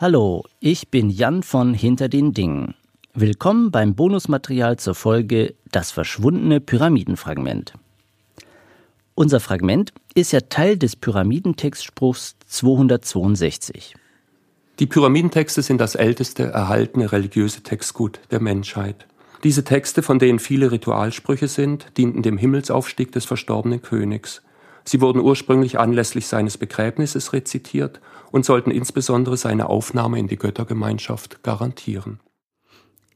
Hallo, ich bin Jan von Hinter den Dingen. Willkommen beim Bonusmaterial zur Folge Das verschwundene Pyramidenfragment. Unser Fragment ist ja Teil des Pyramidentextspruchs 262. Die Pyramidentexte sind das älteste erhaltene religiöse Textgut der Menschheit. Diese Texte, von denen viele Ritualsprüche sind, dienten dem Himmelsaufstieg des verstorbenen Königs. Sie wurden ursprünglich anlässlich seines Begräbnisses rezitiert und sollten insbesondere seine Aufnahme in die Göttergemeinschaft garantieren.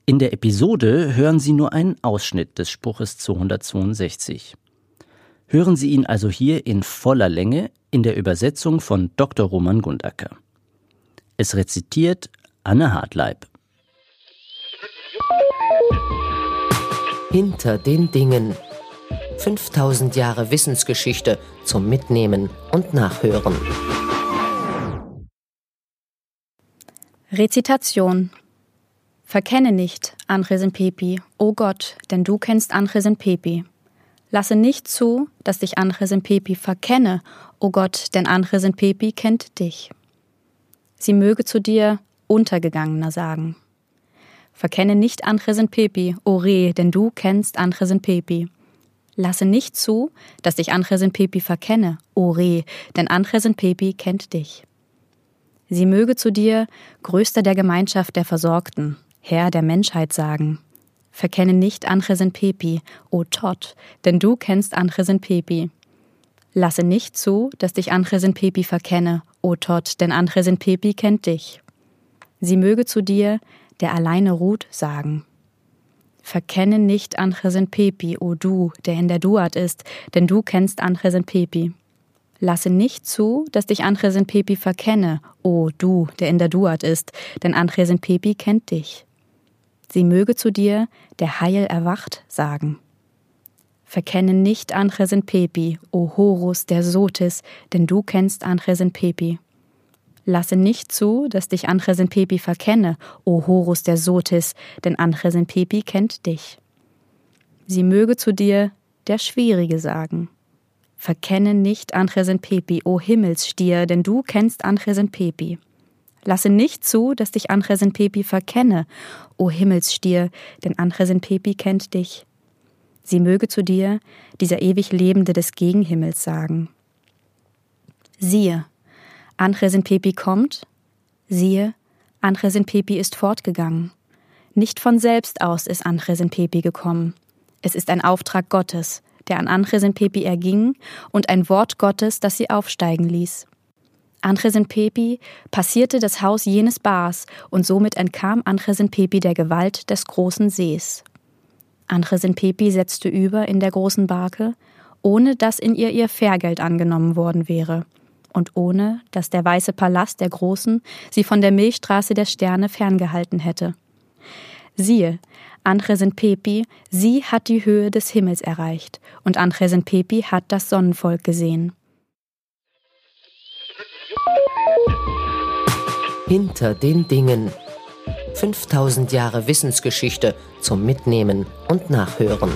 In der Episode hören Sie nur einen Ausschnitt des Spruches 262. Hören Sie ihn also hier in voller Länge in der Übersetzung von Dr. Roman Gundacker. Es rezitiert Anne Hartleib. Hinter den Dingen. 5000 Jahre Wissensgeschichte zum Mitnehmen und Nachhören. Rezitation Verkenne nicht, Anresen Pepi, o Gott, denn du kennst Anresen Pepi. Lasse nicht zu, dass dich Anresen Pepi verkenne, o Gott, denn Anresen Pepi kennt dich. Sie möge zu dir Untergegangener sagen. Verkenne nicht Anresen Pepi, o Re, denn du kennst Anresen Pepi. Lasse nicht zu, dass dich Anresen Pepi verkenne, o Re, denn Anresen Pepi kennt dich. Sie möge zu dir Größter der Gemeinschaft der Versorgten, Herr der Menschheit sagen. Verkenne nicht Anresen Pepi, o Tot, denn du kennst Anresen Pepi. Lasse nicht zu, dass dich Anresen Pepi verkenne, o Tot, denn Anresen Pepi kennt dich. Sie möge zu dir, der alleine ruht, sagen. Verkenne nicht Anresen Pepi, o du, der in der Duat ist, denn du kennst Anresen Pepi. Lasse nicht zu, dass dich Anresen Pepi verkenne, o du, der in der Duat ist, denn Anresen Pepi kennt dich. Sie möge zu dir, der Heil erwacht, sagen. Verkenne nicht Anresen Pepi, o Horus der Sotis, denn du kennst Anresen Pepi. Lasse nicht zu, dass dich Anresen Pepi verkenne, o Horus der Sotis, denn Anresen Pepi kennt dich. Sie möge zu dir, der Schwierige, sagen. Verkenne nicht Anresen Pepi, o Himmelsstier, denn du kennst Anresen Pepi. Lasse nicht zu, dass dich Anresen Pepi verkenne, o Himmelsstier, denn Anresen Pepi kennt dich. Sie möge zu dir, dieser ewig Lebende des Gegenhimmels, sagen. Siehe, Anresen Pepi kommt, siehe, Anresen Pepi ist fortgegangen. Nicht von selbst aus ist Anresen Pepi gekommen. Es ist ein Auftrag Gottes, der an Anresen Pepi erging, und ein Wort Gottes, das sie aufsteigen ließ. Anresen Pepi passierte das Haus jenes Bars und somit entkam Anresen Pepi der Gewalt des großen Sees. Anresen Pepi setzte über in der großen Barke, ohne dass in ihr ihr Fährgeld angenommen worden wäre und ohne dass der weiße Palast der Großen sie von der Milchstraße der Sterne ferngehalten hätte. Siehe, Anresen Pepi, sie hat die Höhe des Himmels erreicht, und Anresen Pepi hat das Sonnenvolk gesehen. Hinter den Dingen. 5000 Jahre Wissensgeschichte zum Mitnehmen und Nachhören.